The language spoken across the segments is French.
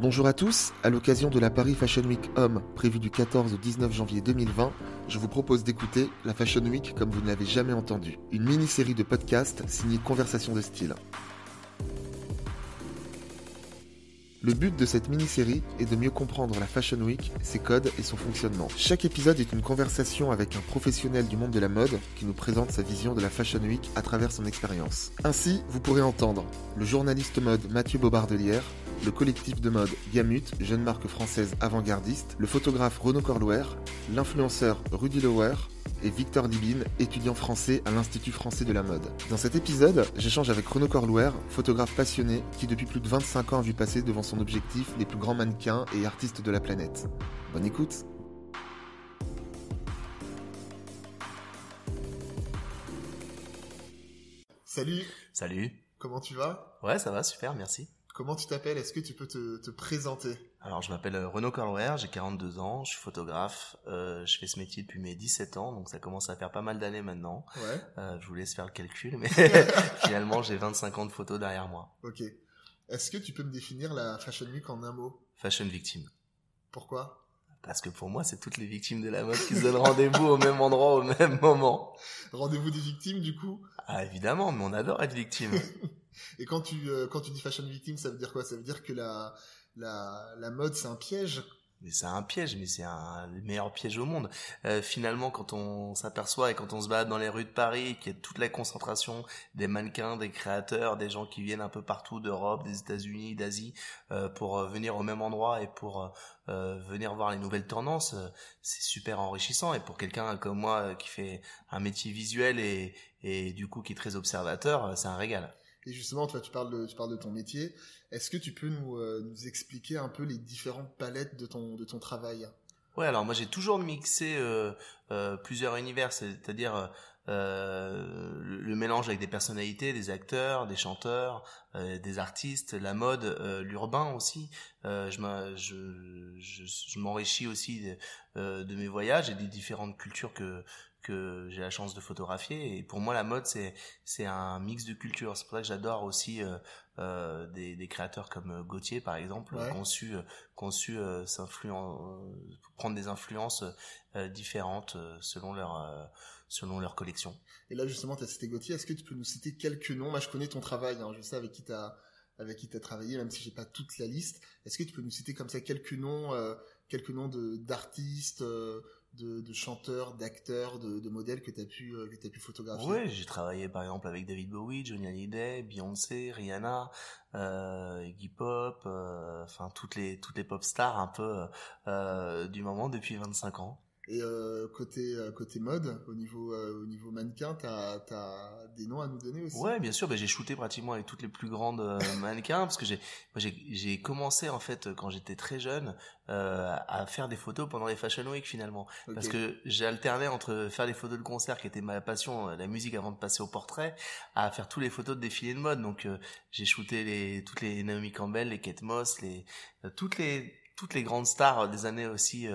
Bonjour à tous, à l'occasion de la Paris Fashion Week Homme prévue du 14 au 19 janvier 2020, je vous propose d'écouter la Fashion Week comme vous ne l'avez jamais entendu, une mini-série de podcasts signée Conversation de style. Le but de cette mini-série est de mieux comprendre la Fashion Week, ses codes et son fonctionnement. Chaque épisode est une conversation avec un professionnel du monde de la mode qui nous présente sa vision de la Fashion Week à travers son expérience. Ainsi, vous pourrez entendre le journaliste mode Mathieu Bobardelière, le collectif de mode Gamut, jeune marque française avant-gardiste, le photographe Renaud Corlouer, l'influenceur Rudy Lower et Victor Dibine, étudiant français à l'Institut français de la mode. Dans cet épisode, j'échange avec Renaud Corlouer, photographe passionné qui depuis plus de 25 ans a vu passer devant son objectif les plus grands mannequins et artistes de la planète. Bonne écoute Salut Salut Comment tu vas? Ouais, ça va, super, merci. Comment tu t'appelles? Est-ce que tu peux te, présenter? Alors, je m'appelle euh, Renaud Corlouer, j'ai 42 ans, je suis photographe, euh, je fais ce métier depuis mes 17 ans, donc ça commence à faire pas mal d'années maintenant. Ouais. Euh, je vous laisse faire le calcul, mais finalement, j'ai 25 ans de photos derrière moi. Ok. Est-ce que tu peux me définir la Fashion Week en un mot? Fashion victime. Pourquoi? Parce que pour moi, c'est toutes les victimes de la mode qui se donnent rendez-vous au même endroit, au même moment. Rendez-vous des victimes, du coup? Ah, évidemment, mais on adore être victime. Et quand tu, euh, quand tu dis fashion victim, ça veut dire quoi? Ça veut dire que la, la, la mode, c'est un piège? Mais c'est un piège, mais c'est un le meilleur piège au monde. Euh, finalement, quand on s'aperçoit et quand on se balade dans les rues de Paris, qu'il y a toute la concentration des mannequins, des créateurs, des gens qui viennent un peu partout d'Europe, des États-Unis, d'Asie, euh, pour venir au même endroit et pour venir voir les nouvelles tendances, c'est super enrichissant. Et pour quelqu'un comme moi qui fait un métier visuel et, et du coup qui est très observateur, c'est un régal. Et justement, toi, tu parles de, ton métier. Est-ce que tu peux nous, euh, expliquer un peu les différentes palettes de ton, travail? Ouais, alors moi j'ai toujours mixé euh, euh, plusieurs univers, c'est-à-dire le mélange avec des personnalités, des acteurs, des chanteurs, des artistes, la mode, l'urbain aussi. je m'enrichis aussi de, de, mes voyages et des différentes cultures que que j'ai la chance de photographier. Et pour moi la mode c'est c'est un mix de cultures. C'est pour ça que j'adore aussi euh, euh, des, des créateurs comme euh, Gauthier par exemple ouais. conçu conçu prendre des influences différentes selon leur selon leur collection. Et là justement tu as cité Gauthier. Est-ce que tu peux nous citer quelques noms? Moi je connais ton travail hein, je sais avec qui tu as avec qui tu as travaillé même si j'ai pas toute la liste. Est-ce que tu peux nous citer comme ça quelques noms quelques noms de d'artistes de, chanteurs, d'acteurs, de, modèles que tu as pu euh, pu photographier Oui, j'ai travaillé par exemple avec David Bowie, Johnny Hallyday, Beyoncé, Rihanna, euh, Iggy Pop, euh, enfin toutes les toutes les pop stars un peu euh, du moment depuis 25 ans. Et euh, côté euh, côté mode, au niveau euh, au niveau mannequin, t'as as des noms à nous donner aussi? Ouais, bien sûr. Ben, j'ai shooté pratiquement avec toutes les plus grandes mannequins parce que j'ai j'ai commencé en fait quand j'étais très jeune à faire des photos pendant les Fashion Week finalement parce que j'ai alterné entre faire les photos de concert qui était ma passion, la musique avant de passer au portrait, à faire tous les photos de défilés de mode. Donc j'ai shooté les toutes les Naomi Campbell, les Kate Moss, les toutes les toutes les grandes stars des années aussi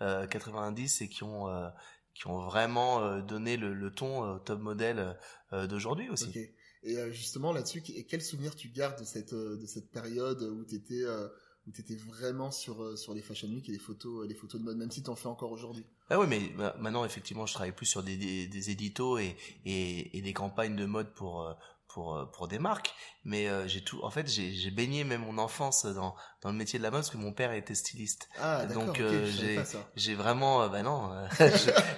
90 euh, euh, et qui ont euh, qui ont vraiment donné le, ton au top modèle d'aujourd'hui aussi. Et justement là-dessus, quel souvenir tu gardes de cette de cette période où tu étais où tu étais vraiment sur sur les fashion week et les photos les photos de mode même si tu en fais encore aujourd'hui? Ah oui mais maintenant effectivement je travaille plus sur des, des, éditos et, et, et, des campagnes de mode pour pour euh, pour des marques mais euh, j'ai tout en fait j'ai baigné même mon enfance dans dans le métier de la mode parce que mon père était styliste. Ah, donc euh, j'ai j'ai vraiment bah non je,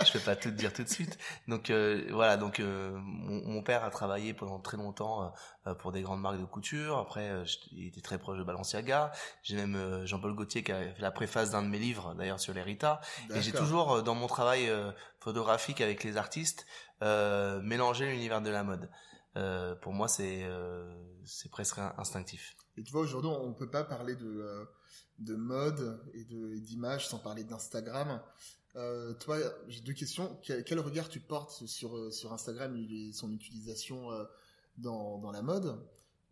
je peux pas tout dire tout de suite. Donc voilà donc mon, mon, père a travaillé pendant très longtemps pour des grandes marques de couture. Après il était très proche de Balenciaga. J'ai même Jean-Paul Gaultier qui a fait la préface d'un de mes livres d'ailleurs sur l'Erita et j'ai toujours dans mon travail photographique avec les artistes mélangé l'univers de la mode euh, pour moi, c'est euh, c'est presque instinctif. Et tu vois, aujourd'hui, on ne peut pas parler de, euh, de mode et d'image sans parler d'Instagram. Toi, j'ai deux questions. Quel, quel, regard tu portes sur, sur Instagram et son utilisation dans, dans la mode?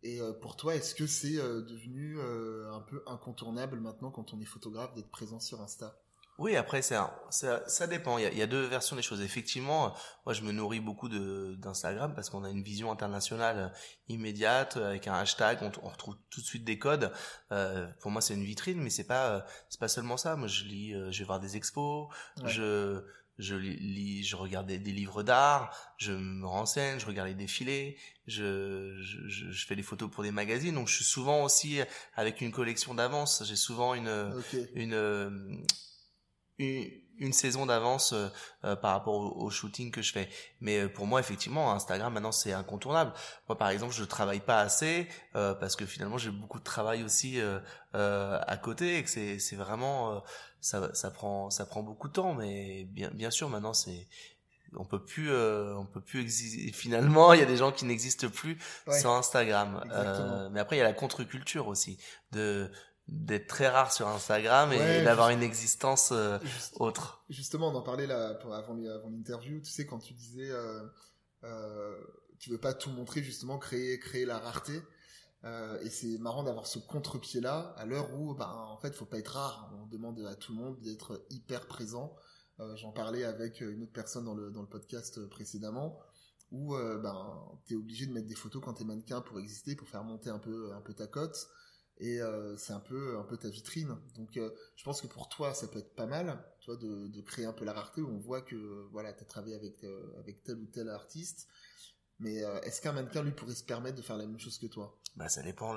Et pour toi, est-ce que c'est devenu un peu incontournable maintenant quand on est photographe d'être présent sur Insta? Oui, après ça, ça, dépend. Il y, a, deux versions des choses. Effectivement, moi je me nourris beaucoup d'Instagram parce qu'on a une vision internationale immédiate avec un hashtag, on, on retrouve tout de suite des codes. Euh, pour moi, c'est une vitrine, mais c'est pas c'est pas seulement ça. Moi, je lis, je vais voir des expos, je je lis, je regarde des, livres d'art, je me renseigne, je regarde les défilés, je, je, je, fais des photos pour des magazines. Donc je suis souvent aussi avec une collection d'avance. J'ai souvent une, une, une une saison d'avance euh, euh, par rapport au, shooting que je fais. Mais euh, pour moi, effectivement, Instagram maintenant c'est incontournable. Moi, par exemple, je travaille pas assez parce que finalement j'ai beaucoup de travail aussi à côté et que c'est c'est vraiment ça ça prend ça prend beaucoup de temps. Mais bien bien sûr, maintenant c'est on peut plus on peut plus exister finalement il y a des gens qui n'existent plus sans Instagram mais après il y a la contre-culture aussi de d'être très rare sur Instagram et, d'avoir une existence euh, autre. Justement, on en parlait là avant, avant l'interview. Tu sais, quand tu disais, euh, euh, tu veux pas tout montrer, justement, créer, créer la rareté. Euh, et c'est marrant d'avoir ce contre-pied là à l'heure où, ben, en fait, faut pas être rare. On demande à tout le monde d'être hyper présent. Euh, J'en parlais avec une autre personne dans le dans le podcast précédemment où ben t'es obligé de mettre des photos quand t'es mannequin pour exister, pour faire monter un peu un peu ta cote et euh, c'est un peu un peu ta vitrine. Donc euh, je pense que pour toi ça peut être pas mal, toi de, créer un peu la rareté où on voit que voilà, tu as travaillé avec euh, avec tel ou tel artiste. Mais est-ce qu'un mannequin lui pourrait se permettre de faire la même chose que toi? Bah ça dépend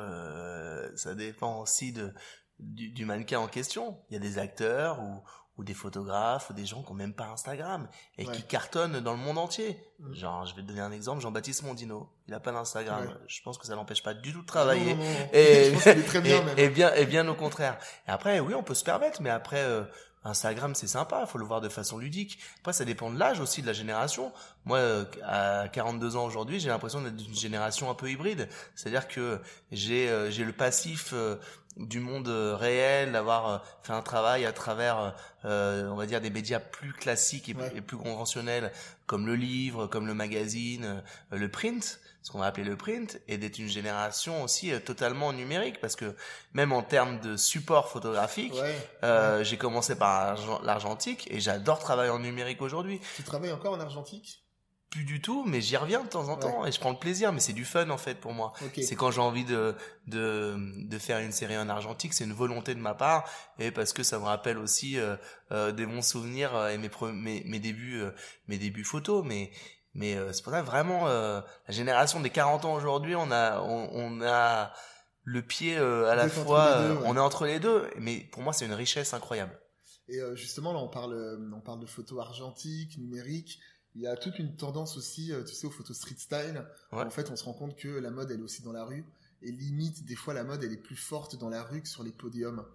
ça dépend aussi de du, du mannequin en question. Il y a des acteurs ou ou des photographes ou des gens qui ont même pas Instagram et qui cartonnent dans le monde entier. Mm. Genre, je vais te donner un exemple, Jean-Baptiste Mondino, il a pas d'Instagram. Je pense que ça l'empêche pas du tout de travailler. Et, très bien, et, bien, et bien au contraire. Et après, oui, on peut se permettre, mais après, euh, Instagram, c'est sympa, faut le voir de façon ludique. Après, ça dépend de l'âge aussi, de la génération. Moi, euh, à 42 ans aujourd'hui, j'ai l'impression d'être d'une génération un peu hybride. C'est-à-dire que j'ai euh, j'ai le passif du monde euh, réel, d'avoir euh, fait un travail à travers, euh, on va dire, des médias plus classiques et, plus conventionnels, comme le livre, comme le magazine, le print, ce qu'on va appeler le print, et d'être une génération aussi totalement numérique, parce que même en termes de support photographique, j'ai commencé par l'argentique, et j'adore travailler en numérique aujourd'hui. Tu travailles encore en argentique? Plus du tout, mais j'y reviens de temps en temps et je prends le plaisir. Mais c'est du fun en fait pour moi. C'est quand j'ai envie de, de de faire une série en argentique, c'est une volonté de ma part et parce que ça me rappelle aussi euh, euh, des bons souvenirs euh, et mes mes, mes débuts mes débuts photos. Mais mais c'est pour ça vraiment la génération des 40 ans aujourd'hui, on a on, on a le pied à la fois, on est entre les deux. Mais pour moi, c'est une richesse incroyable. Et justement là, on parle on parle de photos argentiques, numériques il y a toute une tendance aussi, euh, tu sais, aux photos street style. En fait, on se rend compte que la mode, elle est aussi dans la rue. Et limite, des fois, la mode, elle est plus forte dans la rue que sur les podiums.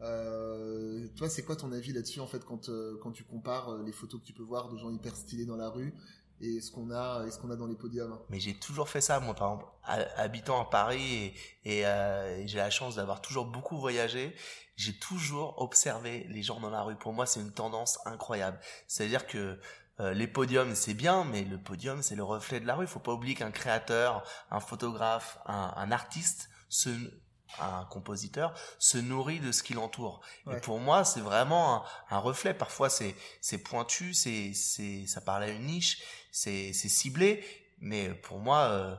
Euh, toi, c'est quoi ton avis là-dessus, en fait, quand, euh, quand tu compares les photos que tu peux voir de gens hyper stylés dans la rue et ce qu'on a, et ce qu'on a dans les podiums? Mais j'ai toujours fait ça, moi, par exemple, habitant à Paris et, et j'ai la chance d'avoir toujours beaucoup voyagé j'ai toujours observé les gens dans la rue. Pour moi, c'est une tendance incroyable. C'est-à-dire que euh, les podiums, c'est bien, mais le podium, c'est le reflet de la rue. Il faut pas oublier qu'un créateur, un photographe, un, artiste, un compositeur se nourrit de ce qui l'entoure. Et pour moi, c'est vraiment un, reflet. Parfois, c'est c'est pointu, c'est c'est ça parle à une niche, c'est c'est ciblé. Mais pour moi, euh,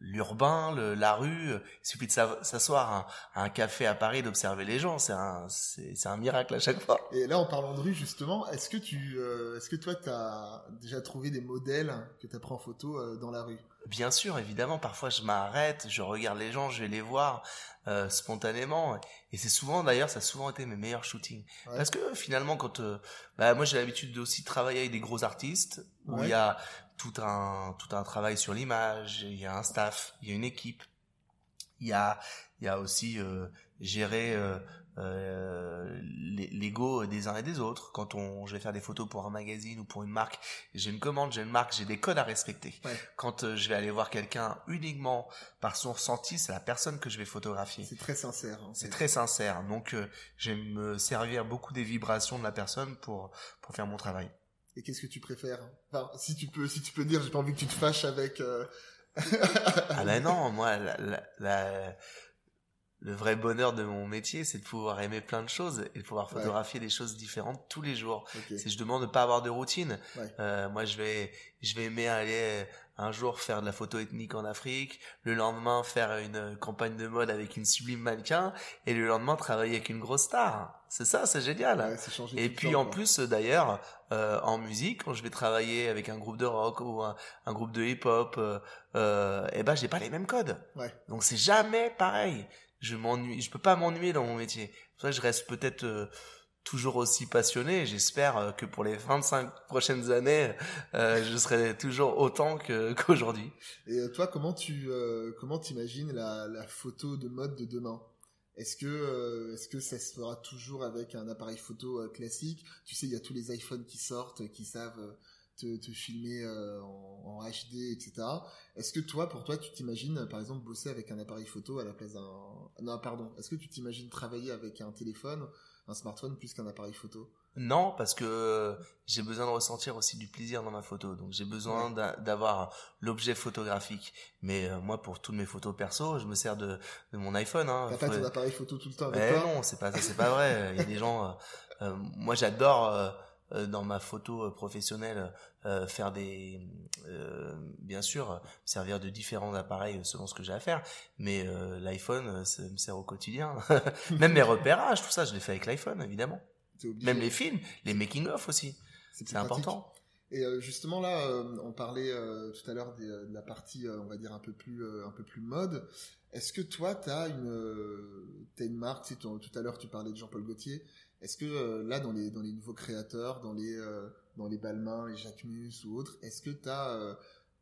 l'urbain, la rue. Il suffit de s'asseoir à, un café à Paris, d'observer les gens. C'est un, c'est, un miracle à chaque fois. Et là, en parlant de rue, justement, est-ce que tu, euh, est-ce que toi, tu as déjà trouvé des modèles que tu as pris en photo euh, dans la rue? Bien sûr, évidemment. Parfois, je m'arrête, je regarde les gens, je vais les voir euh, spontanément. Et c'est souvent, d'ailleurs, ça a souvent été mes meilleurs shootings. Parce que finalement, quand, bah, moi, j'ai l'habitude aussi de travailler avec des gros artistes où il y a tout un tout un travail sur l'image, il y a un staff, il y a une équipe, il y a il y a aussi euh, gérer euh, euh, l'ego des uns et des autres. Quand on, je vais faire des photos pour un magazine ou pour une marque, j'ai une commande, j'ai une marque, j'ai des codes à respecter. Quand euh, je vais aller voir quelqu'un uniquement par son ressenti, c'est la personne que je vais photographier. C'est très sincère. C'est très sincère. Donc, euh, je vais me servir beaucoup des vibrations de la personne pour pour faire mon travail. Et qu'est-ce que tu préfères? Enfin, si tu peux, si tu peux dire, j'ai pas envie que tu te fâches avec. Euh... ah ben non, moi, la, la, le vrai bonheur de mon métier, c'est de pouvoir aimer plein de choses et de pouvoir photographier des choses différentes tous les jours. C'est je demande de pas avoir de routine. Euh, moi, je vais, je vais aimer aller un jour faire de la photo ethnique en Afrique, le lendemain faire une campagne de mode avec une sublime mannequin et le lendemain travailler avec une grosse star. C'est ça, c'est génial. et puis en plus d'ailleurs euh, en musique, quand je vais travailler avec un groupe de rock ou un, groupe de hip-hop, euh, euh, eh ben j'ai pas les mêmes codes. Donc c'est jamais pareil je m'ennuie, je peux pas m'ennuyer dans mon métier. ça je reste peut-être euh, toujours aussi passionné. J'espère euh, que pour les 25 prochaines années, euh, je serai toujours autant qu'aujourd'hui. Et toi, comment tu comment t'imagines la, la photo de mode de demain? Est-ce que, est-ce que ça se fera toujours avec un appareil photo classique? Tu sais, il y a tous les iPhones qui sortent, qui savent te, filmer euh, en, HD, etc. Est-ce que toi, pour toi, tu t'imagines, par exemple, bosser avec un appareil photo à la place d'un... Non, pardon. Est-ce que tu t'imagines travailler avec un téléphone, un smartphone, plus qu'un appareil photo? Non, parce que j'ai besoin de ressentir aussi du plaisir dans ma photo. Donc j'ai besoin d'avoir l'objet photographique. Mais euh, moi, pour toutes mes photos perso, je me sers de, mon iPhone. Hein. T'as pas ton appareil photo tout le temps avec eh Non, c'est pas c'est pas vrai. Il y a des gens. Euh, moi, j'adore euh, dans ma photo euh, professionnelle euh, faire des bien sûr servir de différents appareils selon ce que j'ai à faire. Mais l'iPhone ça me sert au quotidien. Même mes repérages tout ça je les fais avec l'iPhone évidemment. Même les films les making of aussi. C'est important. et justement là, on parlait tout à l'heure de, la partie, on va dire un peu plus, un peu plus mode. Est-ce que toi, tu as une, as une marque Tout à l'heure, tu parlais de Jean-Paul Gaultier. Est-ce que euh, là, dans les, dans les nouveaux créateurs, dans les, euh, dans les Balmain, les Jacquemus ou autres, est-ce que tu as euh,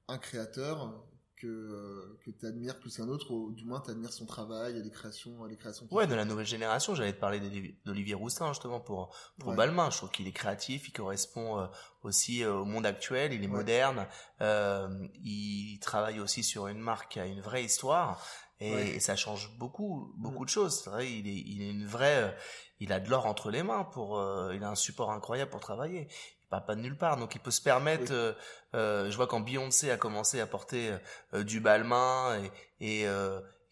un créateur que, que tu admires plus qu'un autre, ou du moins tu admires son travail et les créations, les créations Ouais, de la nouvelle génération, j'allais te parler d'Olivier Roussin justement pour, pour Balmain. Je trouve qu'il est créatif, il correspond aussi au monde actuel, il est moderne, il travaille aussi sur une marque qui a une vraie histoire. Et, ça change beaucoup, beaucoup mm. de choses. C'est vrai, il est, il est une vraie, il a de l'or entre les mains pour, euh, il a un support incroyable pour travailler. Il part pas de nulle part, donc il peut se permettre. Euh, euh, je vois quand Beyoncé a commencé à porter du Balmain et, et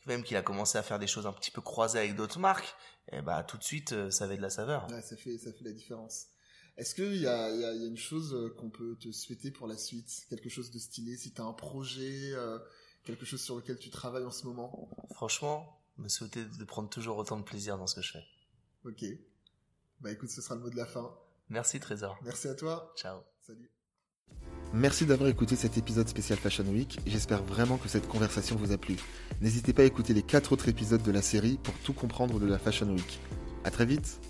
même qu'il a commencé à faire des choses un petit peu croisées avec d'autres marques, et eh bah tout de suite ça avait de la saveur. Ouais, ça fait, ça fait la différence. Est-ce qu'il y a, y, a, y a une chose qu'on peut te souhaiter pour la suite? Quelque chose de stylé? Si tu as un projet, quelque chose sur lequel tu travailles en ce moment? Franchement, me souhaiter de prendre toujours autant de plaisir dans ce que je fais. Ok. Bah écoute, ce sera le mot de la fin. Merci Trésor. Merci à toi. Ciao. Salut. Merci d'avoir écouté cet épisode spécial Fashion Week. J'espère vraiment que cette conversation vous a plu. N'hésitez pas à écouter les 4 autres épisodes de la série pour tout comprendre de la Fashion Week. À très vite